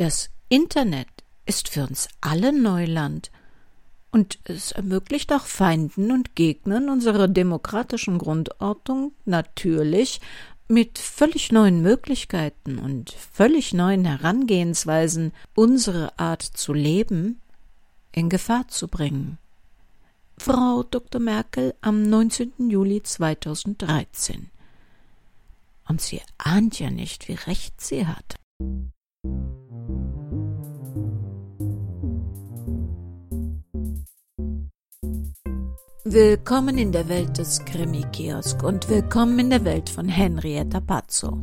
Das Internet ist für uns alle Neuland, und es ermöglicht auch Feinden und Gegnern unserer demokratischen Grundordnung natürlich mit völlig neuen Möglichkeiten und völlig neuen Herangehensweisen unsere Art zu leben in Gefahr zu bringen. Frau Dr. Merkel am 19. Juli 2013. Und sie ahnt ja nicht, wie recht sie hat. Willkommen in der Welt des Krimi-Kiosk und willkommen in der Welt von Henrietta Pazzo.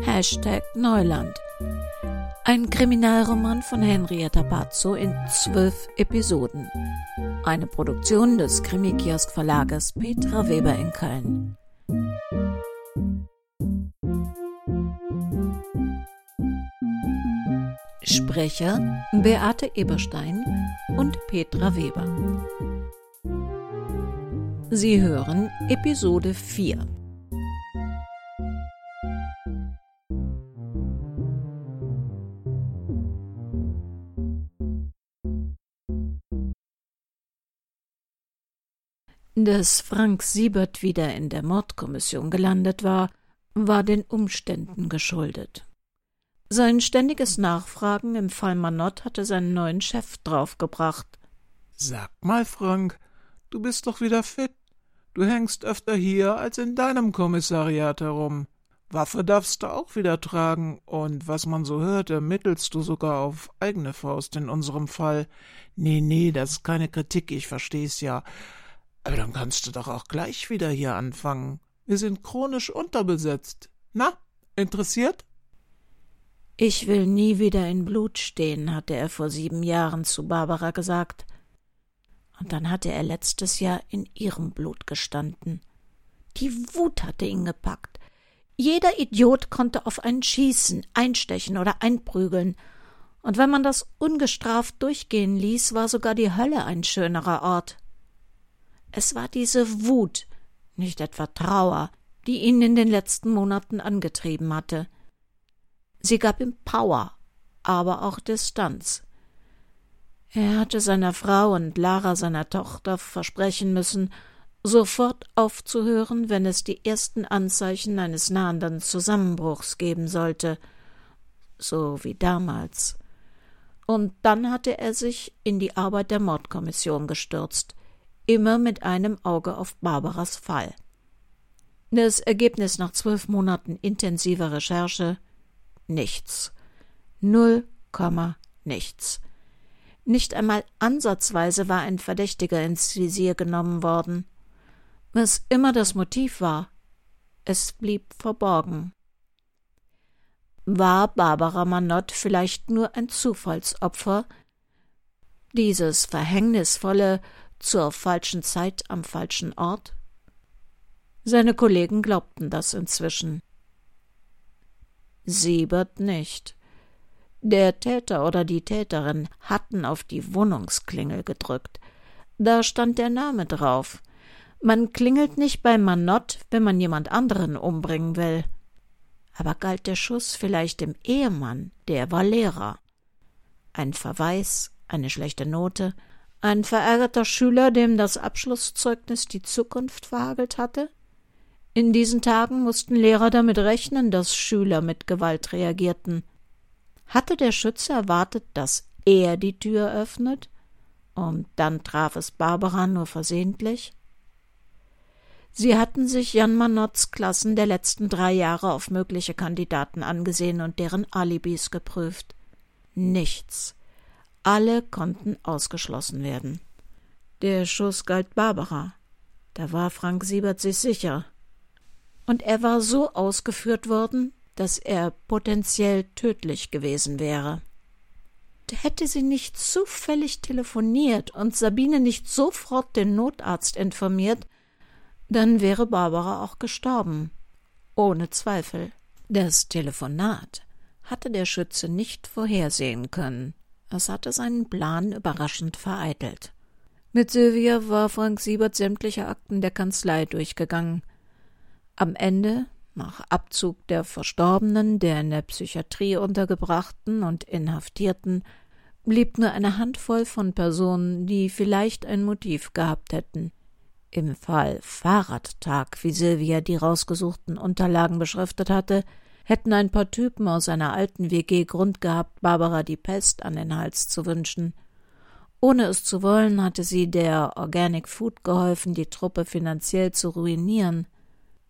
Hashtag Neuland. Ein Kriminalroman von Henrietta Pazzo in zwölf Episoden. Eine Produktion des Krimi-Kiosk Verlages Petra Weber in Köln. Sprecher Beate Eberstein und Petra Weber. Sie hören Episode 4. Dass Frank Siebert wieder in der Mordkommission gelandet war, war den Umständen geschuldet. Sein ständiges Nachfragen im Fall Manott hatte seinen neuen Chef draufgebracht. Sag mal, Frank, du bist doch wieder fit. Du hängst öfter hier als in deinem Kommissariat herum. Waffe darfst du auch wieder tragen, und was man so hört, ermittelst du sogar auf eigene Faust in unserem Fall. Nee, nee, das ist keine Kritik, ich versteh's ja. Aber dann kannst du doch auch gleich wieder hier anfangen. Wir sind chronisch unterbesetzt. Na, interessiert? Ich will nie wieder in Blut stehen, hatte er vor sieben Jahren zu Barbara gesagt. Und dann hatte er letztes Jahr in ihrem Blut gestanden. Die Wut hatte ihn gepackt. Jeder Idiot konnte auf einen schießen, einstechen oder einprügeln. Und wenn man das ungestraft durchgehen ließ, war sogar die Hölle ein schönerer Ort. Es war diese Wut, nicht etwa Trauer, die ihn in den letzten Monaten angetrieben hatte. Sie gab ihm Power, aber auch Distanz. Er hatte seiner Frau und Lara seiner Tochter versprechen müssen, sofort aufzuhören, wenn es die ersten Anzeichen eines nahenden Zusammenbruchs geben sollte, so wie damals. Und dann hatte er sich in die Arbeit der Mordkommission gestürzt, immer mit einem Auge auf Barbaras Fall. Das Ergebnis nach zwölf Monaten intensiver Recherche nichts. Null Komma nichts. Nicht einmal ansatzweise war ein Verdächtiger ins Visier genommen worden. Was immer das Motiv war, es blieb verborgen. War Barbara Manott vielleicht nur ein Zufallsopfer? Dieses verhängnisvolle zur falschen Zeit am falschen Ort? Seine Kollegen glaubten das inzwischen. Siebert nicht. Der Täter oder die Täterin hatten auf die Wohnungsklingel gedrückt. Da stand der Name drauf. Man klingelt nicht bei Manott, wenn man jemand anderen umbringen will. Aber galt der Schuss vielleicht dem Ehemann, der war Lehrer. Ein Verweis, eine schlechte Note, ein verärgerter Schüler, dem das Abschlusszeugnis die Zukunft verhagelt hatte? In diesen Tagen mussten Lehrer damit rechnen, dass Schüler mit Gewalt reagierten. Hatte der Schütze erwartet, dass er die Tür öffnet? Und dann traf es Barbara nur versehentlich? Sie hatten sich Jan Manotts Klassen der letzten drei Jahre auf mögliche Kandidaten angesehen und deren Alibis geprüft. Nichts. Alle konnten ausgeschlossen werden. Der Schuss galt Barbara. Da war Frank Siebert sich sicher und er war so ausgeführt worden, dass er potenziell tödlich gewesen wäre. Hätte sie nicht zufällig telefoniert und Sabine nicht sofort den Notarzt informiert, dann wäre Barbara auch gestorben. Ohne Zweifel. Das Telefonat hatte der Schütze nicht vorhersehen können. Es hatte seinen Plan überraschend vereitelt. Mit Sylvia war Frank Siebert sämtliche Akten der Kanzlei durchgegangen. Am Ende Nach Abzug der Verstorbenen, der in der Psychiatrie untergebrachten und Inhaftierten, blieb nur eine Handvoll von Personen, die vielleicht ein Motiv gehabt hätten. Im Fall Fahrradtag, wie Silvia die rausgesuchten Unterlagen beschriftet hatte, hätten ein paar Typen aus einer alten WG Grund gehabt, Barbara die Pest an den Hals zu wünschen. Ohne es zu wollen, hatte sie der Organic Food geholfen, die Truppe finanziell zu ruinieren.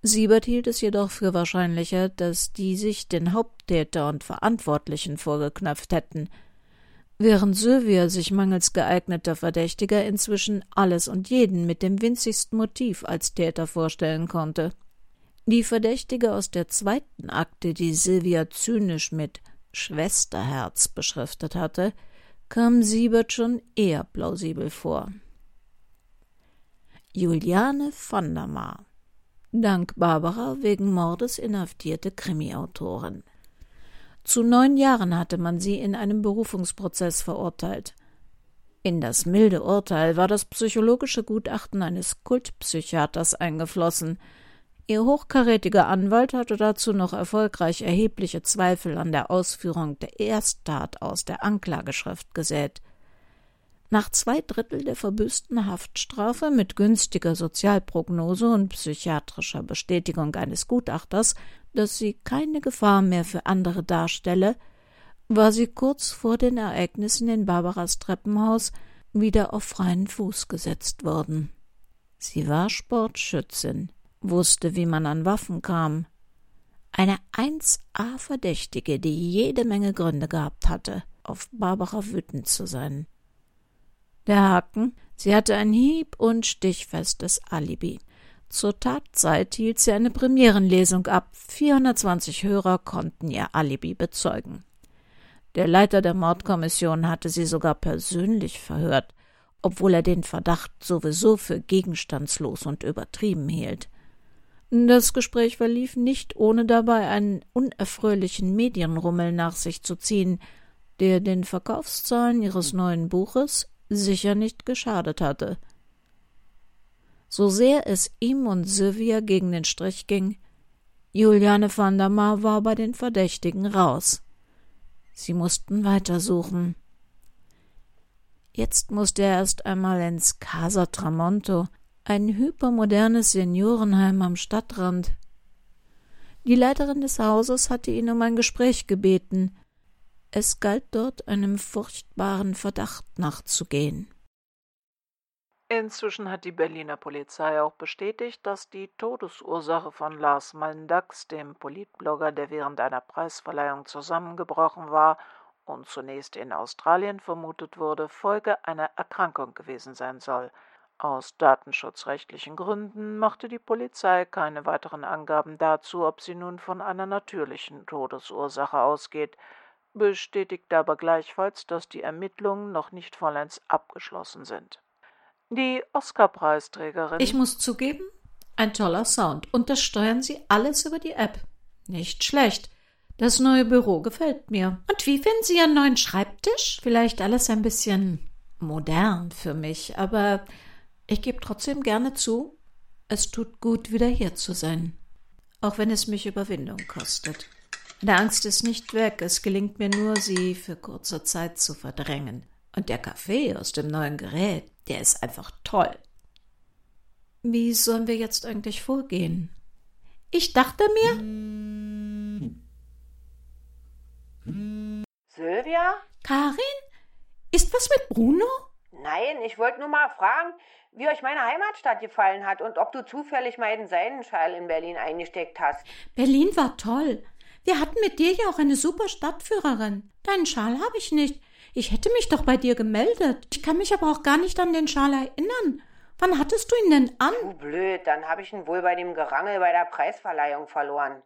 Siebert hielt es jedoch für wahrscheinlicher, dass die sich den Haupttäter und Verantwortlichen vorgeknöpft hätten, während Sylvia sich mangels geeigneter Verdächtiger inzwischen alles und jeden mit dem winzigsten Motiv als Täter vorstellen konnte. Die Verdächtige aus der zweiten Akte, die Sylvia zynisch mit Schwesterherz beschriftet hatte, kam Siebert schon eher plausibel vor. Juliane von der Maar dank Barbara wegen Mordes inhaftierte Krimiautorin. Zu neun Jahren hatte man sie in einem Berufungsprozess verurteilt. In das milde Urteil war das psychologische Gutachten eines Kultpsychiaters eingeflossen. Ihr hochkarätiger Anwalt hatte dazu noch erfolgreich erhebliche Zweifel an der Ausführung der Ersttat aus der Anklageschrift gesät. Nach zwei Drittel der verbüßten Haftstrafe mit günstiger Sozialprognose und psychiatrischer Bestätigung eines Gutachters, dass sie keine Gefahr mehr für andere darstelle, war sie kurz vor den Ereignissen in Barbaras Treppenhaus wieder auf freien Fuß gesetzt worden. Sie war Sportschützin, wusste, wie man an Waffen kam. Eine 1A Verdächtige, die jede Menge Gründe gehabt hatte, auf Barbara wütend zu sein. Der Haken, sie hatte ein hieb- und stichfestes Alibi. Zur Tatzeit hielt sie eine Premierenlesung ab. 420 Hörer konnten ihr Alibi bezeugen. Der Leiter der Mordkommission hatte sie sogar persönlich verhört, obwohl er den Verdacht sowieso für gegenstandslos und übertrieben hielt. Das Gespräch verlief nicht, ohne dabei einen unerfröhlichen Medienrummel nach sich zu ziehen, der den Verkaufszahlen ihres neuen Buches sicher nicht geschadet hatte. So sehr es ihm und Sylvia gegen den Strich ging, Juliane van der war bei den Verdächtigen raus. Sie mussten weitersuchen. Jetzt musste er erst einmal ins Casa Tramonto, ein hypermodernes Seniorenheim am Stadtrand. Die Leiterin des Hauses hatte ihn um ein Gespräch gebeten, es galt dort einem furchtbaren Verdacht nachzugehen. Inzwischen hat die Berliner Polizei auch bestätigt, dass die Todesursache von Lars Mallendax, dem Politblogger, der während einer Preisverleihung zusammengebrochen war und zunächst in Australien vermutet wurde, Folge einer Erkrankung gewesen sein soll. Aus datenschutzrechtlichen Gründen machte die Polizei keine weiteren Angaben dazu, ob sie nun von einer natürlichen Todesursache ausgeht bestätigt aber gleichfalls, dass die Ermittlungen noch nicht vollends abgeschlossen sind. Die Oscar-Preisträgerin. Ich muss zugeben, ein toller Sound. Und das steuern Sie alles über die App. Nicht schlecht. Das neue Büro gefällt mir. Und wie finden Sie Ihren neuen Schreibtisch? Vielleicht alles ein bisschen modern für mich, aber ich gebe trotzdem gerne zu, es tut gut, wieder hier zu sein. Auch wenn es mich Überwindung kostet. Meine Angst ist nicht weg, es gelingt mir nur, sie für kurze Zeit zu verdrängen. Und der Kaffee aus dem neuen Gerät, der ist einfach toll. Wie sollen wir jetzt eigentlich vorgehen? Ich dachte mir. Sylvia? Karin? Ist was mit Bruno? Nein, ich wollte nur mal fragen, wie euch meine Heimatstadt gefallen hat und ob du zufällig mal den Seidenschal in Berlin eingesteckt hast. Berlin war toll. Wir hatten mit dir ja auch eine super Stadtführerin. Deinen Schal habe ich nicht. Ich hätte mich doch bei dir gemeldet. Ich kann mich aber auch gar nicht an den Schal erinnern. Wann hattest du ihn denn an? Du blöd, dann habe ich ihn wohl bei dem Gerangel bei der Preisverleihung verloren.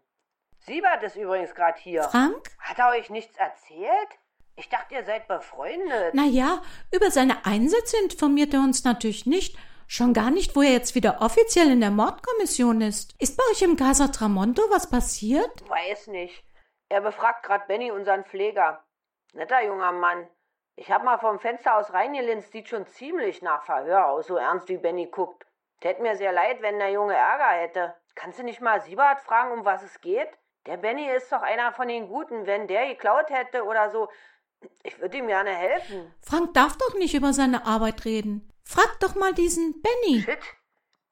Siebert ist übrigens gerade hier. Frank? Hat er euch nichts erzählt? Ich dachte, ihr seid befreundet. Na ja, über seine Einsätze informiert er uns natürlich nicht. Schon gar nicht, wo er jetzt wieder offiziell in der Mordkommission ist. Ist bei euch im Casa Tramonto was passiert? Weiß nicht. Er befragt gerade Benny, unseren Pfleger. Netter junger Mann. Ich hab mal vom Fenster aus reingelinst, sieht schon ziemlich nach Verhör aus, so ernst wie Benny guckt. Tät mir sehr leid, wenn der Junge Ärger hätte. Kannst du nicht mal Siebert fragen, um was es geht? Der Benny ist doch einer von den Guten. Wenn der geklaut hätte oder so, ich würde ihm gerne helfen. Frank darf doch nicht über seine Arbeit reden. Frag doch mal diesen Benny. Shit,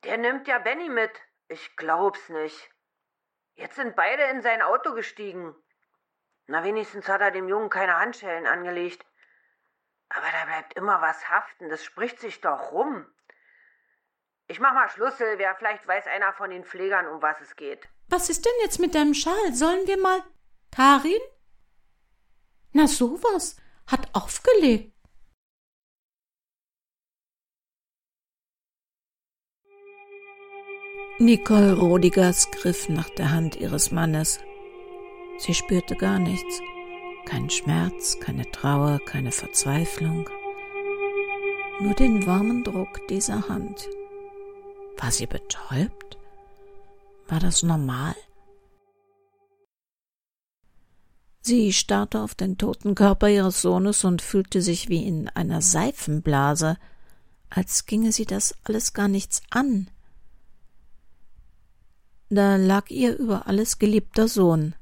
der nimmt ja Benny mit. Ich glaub's nicht. Jetzt sind beide in sein Auto gestiegen. Na, wenigstens hat er dem Jungen keine Handschellen angelegt. Aber da bleibt immer was haften. Das spricht sich doch rum. Ich mach mal Schluss, Silvia. Vielleicht weiß einer von den Pflegern, um was es geht. Was ist denn jetzt mit deinem Schal? Sollen wir mal. Karin? Na sowas. Hat aufgelegt. Nicole Rodigers griff nach der Hand ihres Mannes. Sie spürte gar nichts. Keinen Schmerz, keine Trauer, keine Verzweiflung. Nur den warmen Druck dieser Hand. War sie betäubt? War das normal? Sie starrte auf den toten Körper ihres Sohnes und fühlte sich wie in einer Seifenblase, als ginge sie das alles gar nichts an. Da lag ihr über alles geliebter Sohn.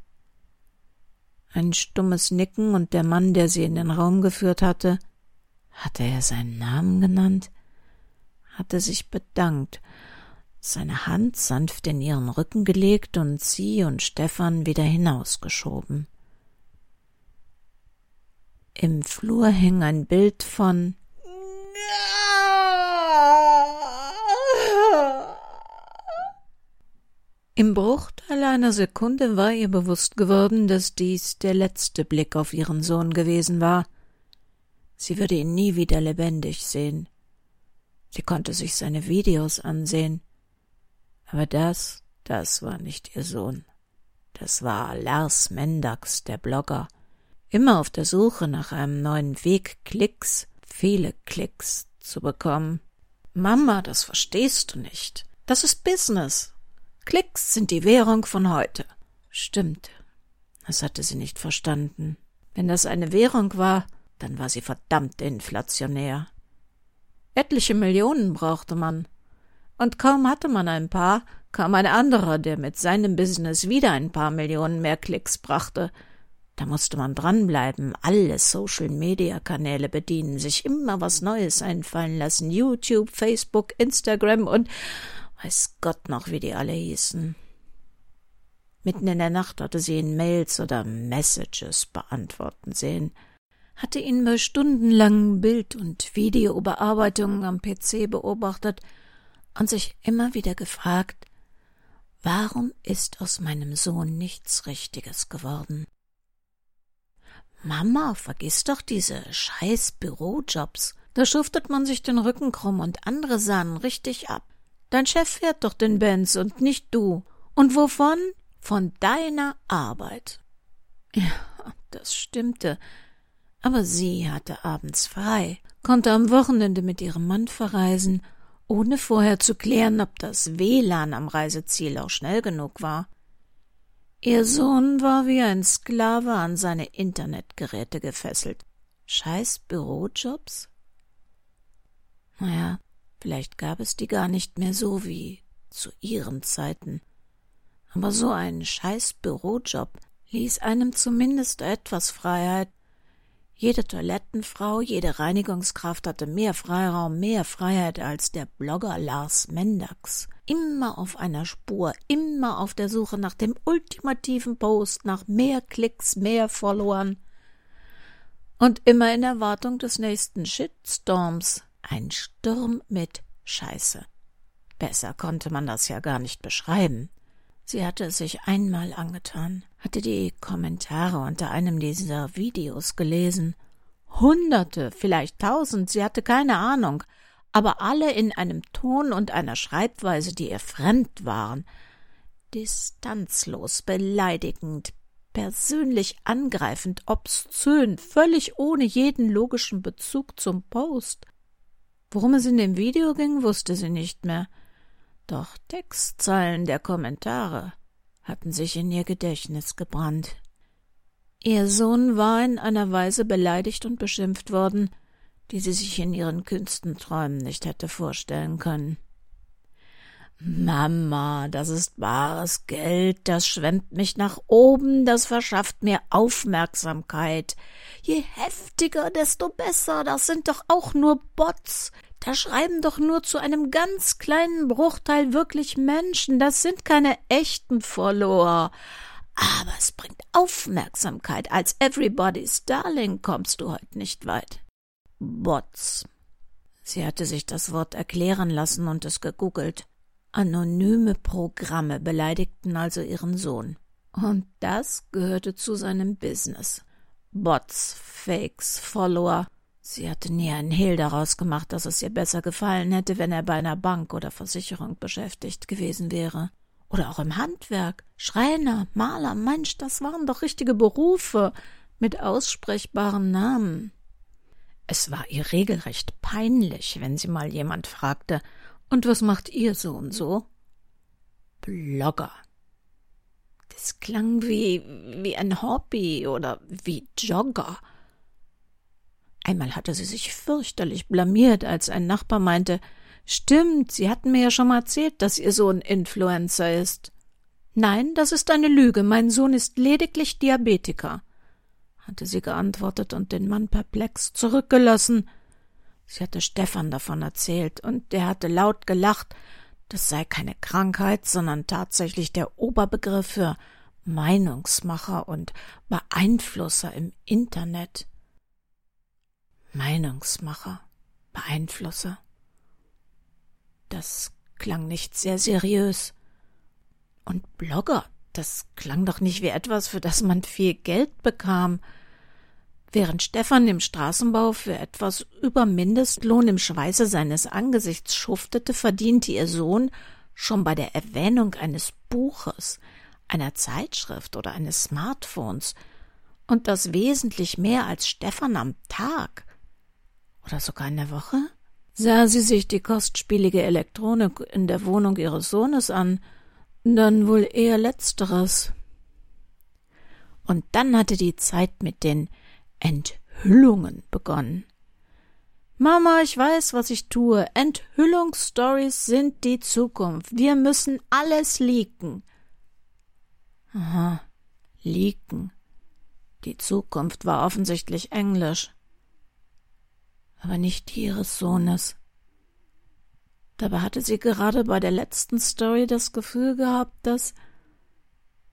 Ein stummes Nicken und der Mann, der sie in den Raum geführt hatte, hatte er seinen Namen genannt, hatte sich bedankt, seine Hand sanft in ihren Rücken gelegt und sie und Stefan wieder hinausgeschoben. Im Flur hing ein Bild von Im Bruchteil einer Sekunde war ihr bewusst geworden, dass dies der letzte Blick auf ihren Sohn gewesen war. Sie würde ihn nie wieder lebendig sehen. Sie konnte sich seine Videos ansehen. Aber das, das war nicht ihr Sohn. Das war Lars Mendax, der Blogger. Immer auf der Suche nach einem neuen Weg, Klicks, viele Klicks zu bekommen. Mama, das verstehst du nicht. Das ist Business. Klicks sind die Währung von heute. Stimmt. Das hatte sie nicht verstanden. Wenn das eine Währung war, dann war sie verdammt inflationär. Etliche Millionen brauchte man. Und kaum hatte man ein paar, kam ein anderer, der mit seinem Business wieder ein paar Millionen mehr Klicks brachte. Da musste man dranbleiben, alle Social-Media-Kanäle bedienen, sich immer was Neues einfallen lassen, YouTube, Facebook, Instagram und Weiß Gott noch, wie die alle hießen. Mitten in der Nacht hatte sie ihn Mails oder Messages beantworten sehen, hatte ihn bei stundenlangen Bild- und Videobearbeitungen am PC beobachtet und sich immer wieder gefragt, warum ist aus meinem Sohn nichts Richtiges geworden? Mama, vergiss doch diese scheiß Bürojobs. Da schuftet man sich den Rücken krumm und andere sahen richtig ab. Dein Chef fährt doch den Benz und nicht du. Und wovon? Von deiner Arbeit. Ja, das stimmte. Aber sie hatte abends frei, konnte am Wochenende mit ihrem Mann verreisen, ohne vorher zu klären, ob das WLAN am Reiseziel auch schnell genug war. Ihr Sohn war wie ein Sklave an seine Internetgeräte gefesselt. Scheiß Bürojobs? Naja, Vielleicht gab es die gar nicht mehr so wie zu ihren Zeiten. Aber so ein scheiß Bürojob ließ einem zumindest etwas Freiheit. Jede Toilettenfrau, jede Reinigungskraft hatte mehr Freiraum, mehr Freiheit als der Blogger Lars Mendax. Immer auf einer Spur, immer auf der Suche nach dem ultimativen Post, nach mehr Klicks, mehr Followern. Und immer in Erwartung des nächsten Shitstorms, ein Sturm mit Scheiße. Besser konnte man das ja gar nicht beschreiben. Sie hatte es sich einmal angetan, hatte die Kommentare unter einem dieser Videos gelesen. Hunderte, vielleicht tausend, sie hatte keine Ahnung, aber alle in einem Ton und einer Schreibweise, die ihr fremd waren. Distanzlos, beleidigend, persönlich angreifend, obszön, völlig ohne jeden logischen Bezug zum Post. Worum es in dem Video ging, wusste sie nicht mehr. Doch Textzeilen der Kommentare hatten sich in ihr Gedächtnis gebrannt. Ihr Sohn war in einer Weise beleidigt und beschimpft worden, die sie sich in ihren kühnsten Träumen nicht hätte vorstellen können. Mama, das ist bares Geld, das schwemmt mich nach oben, das verschafft mir Aufmerksamkeit. Je heftiger, desto besser, das sind doch auch nur Bots. Da schreiben doch nur zu einem ganz kleinen Bruchteil wirklich Menschen, das sind keine echten Follower. Aber es bringt Aufmerksamkeit. Als Everybody's Darling kommst du heute nicht weit. Bots. Sie hatte sich das Wort erklären lassen und es gegoogelt. Anonyme Programme beleidigten also ihren Sohn. Und das gehörte zu seinem Business. Bots, Fakes, Follower. Sie hatte nie einen Hehl daraus gemacht, dass es ihr besser gefallen hätte, wenn er bei einer Bank oder Versicherung beschäftigt gewesen wäre. Oder auch im Handwerk. Schreiner, Maler, Mensch, das waren doch richtige Berufe mit aussprechbaren Namen. Es war ihr regelrecht peinlich, wenn sie mal jemand fragte, und was macht ihr so und so? Blogger. Das klang wie, wie ein Hobby oder wie Jogger. Einmal hatte sie sich fürchterlich blamiert, als ein Nachbar meinte, Stimmt, Sie hatten mir ja schon mal erzählt, dass Ihr Sohn Influencer ist. Nein, das ist eine Lüge. Mein Sohn ist lediglich Diabetiker, hatte sie geantwortet und den Mann perplex zurückgelassen. Sie hatte Stefan davon erzählt, und der hatte laut gelacht, das sei keine Krankheit, sondern tatsächlich der Oberbegriff für Meinungsmacher und Beeinflusser im Internet. Meinungsmacher, Beeinflusser. Das klang nicht sehr seriös. Und Blogger, das klang doch nicht wie etwas, für das man viel Geld bekam. Während Stefan im Straßenbau für etwas über Mindestlohn im Schweiße seines Angesichts schuftete, verdiente ihr Sohn schon bei der Erwähnung eines Buches, einer Zeitschrift oder eines Smartphones, und das wesentlich mehr als Stefan am Tag oder sogar in der Woche? Sah sie sich die kostspielige Elektronik in der Wohnung ihres Sohnes an, dann wohl eher letzteres. Und dann hatte die Zeit mit den Enthüllungen begonnen. Mama, ich weiß, was ich tue. Enthüllungsstories sind die Zukunft. Wir müssen alles leaken. Aha, leaken. Die Zukunft war offensichtlich Englisch. Aber nicht die ihres Sohnes. Dabei hatte sie gerade bei der letzten Story das Gefühl gehabt, dass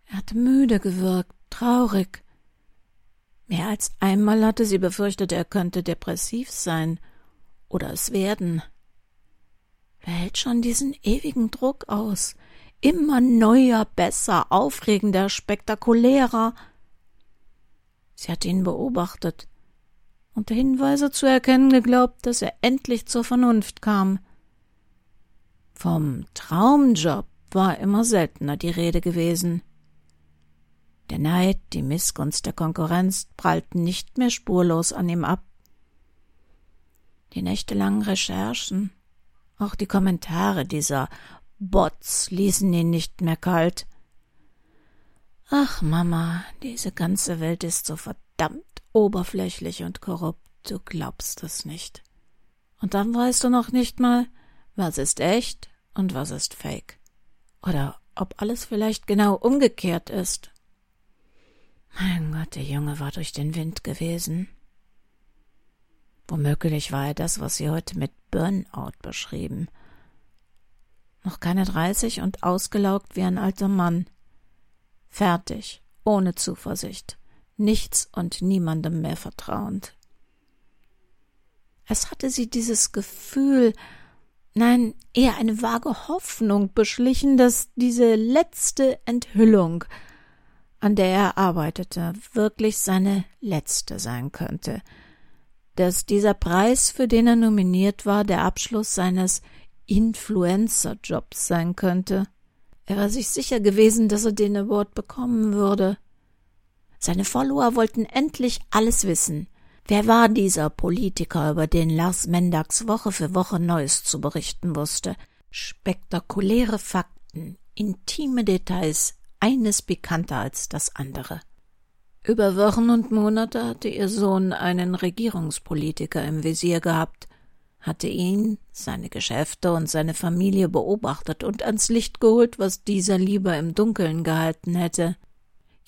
er hatte müde gewirkt, traurig. Mehr als einmal hatte sie befürchtet, er könnte depressiv sein oder es werden. Wer hält schon diesen ewigen Druck aus? Immer neuer, besser, aufregender, spektakulärer. Sie hatte ihn beobachtet und Hinweise zu erkennen geglaubt, dass er endlich zur Vernunft kam. Vom Traumjob war immer seltener die Rede gewesen. Der Neid, die Missgunst der Konkurrenz prallten nicht mehr spurlos an ihm ab. Die nächtelangen Recherchen, auch die Kommentare dieser Bots ließen ihn nicht mehr kalt. Ach, Mama, diese ganze Welt ist so verdammt oberflächlich und korrupt, du glaubst es nicht. Und dann weißt du noch nicht mal, was ist echt und was ist fake. Oder ob alles vielleicht genau umgekehrt ist. Mein Gott, der Junge war durch den Wind gewesen. Womöglich war er das, was sie heute mit Burnout beschrieben. Noch keine dreißig und ausgelaugt wie ein alter Mann. Fertig, ohne Zuversicht, nichts und niemandem mehr vertrauend. Es hatte sie dieses Gefühl, nein, eher eine vage Hoffnung beschlichen, dass diese letzte Enthüllung an der er arbeitete, wirklich seine letzte sein könnte, dass dieser Preis, für den er nominiert war, der Abschluss seines Influencer-Jobs sein könnte. Er war sich sicher gewesen, dass er den Award bekommen würde. Seine Follower wollten endlich alles wissen. Wer war dieser Politiker, über den Lars Mendax Woche für Woche Neues zu berichten wusste? Spektakuläre Fakten, intime Details, eines bekannter als das andere. Über Wochen und Monate hatte ihr Sohn einen Regierungspolitiker im Visier gehabt, hatte ihn, seine Geschäfte und seine Familie beobachtet und ans Licht geholt, was dieser lieber im Dunkeln gehalten hätte.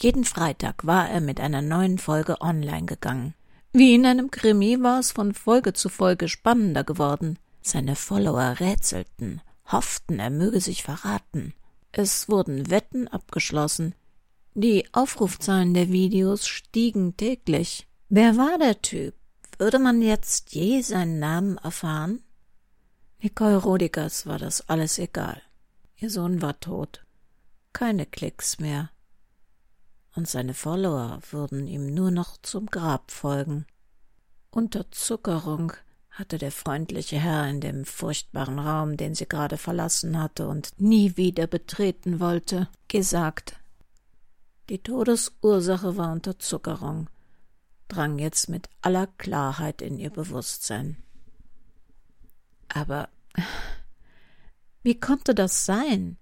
Jeden Freitag war er mit einer neuen Folge online gegangen. Wie in einem Krimi war es von Folge zu Folge spannender geworden. Seine Follower rätselten, hofften, er möge sich verraten. Es wurden Wetten abgeschlossen. Die Aufrufzahlen der Videos stiegen täglich. Wer war der Typ? Würde man jetzt je seinen Namen erfahren? Nicole Rodigers war das alles egal. Ihr Sohn war tot. Keine Klicks mehr. Und seine Follower würden ihm nur noch zum Grab folgen. Unterzuckerung hatte der freundliche Herr in dem furchtbaren Raum, den sie gerade verlassen hatte und nie wieder betreten wollte, gesagt. Die Todesursache war Unterzuckerung drang jetzt mit aller Klarheit in ihr Bewusstsein. Aber wie konnte das sein?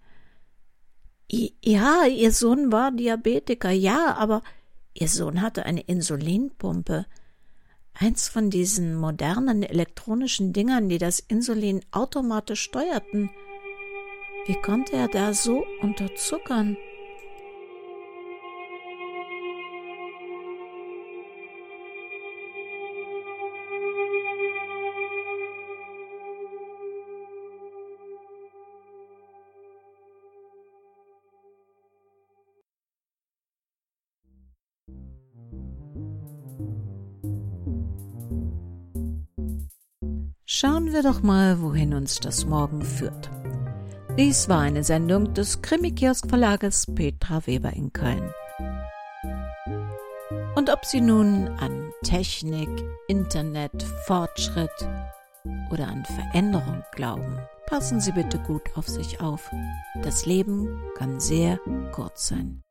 Ja, ihr Sohn war Diabetiker, ja, aber ihr Sohn hatte eine Insulinpumpe. Eins von diesen modernen elektronischen Dingern, die das Insulin automatisch steuerten. Wie konnte er da so unterzuckern? Schauen wir doch mal, wohin uns das morgen führt. Dies war eine Sendung des Krimi-Kiosk-Verlages Petra Weber in Köln. Und ob Sie nun an Technik, Internet, Fortschritt oder an Veränderung glauben, passen Sie bitte gut auf sich auf. Das Leben kann sehr kurz sein.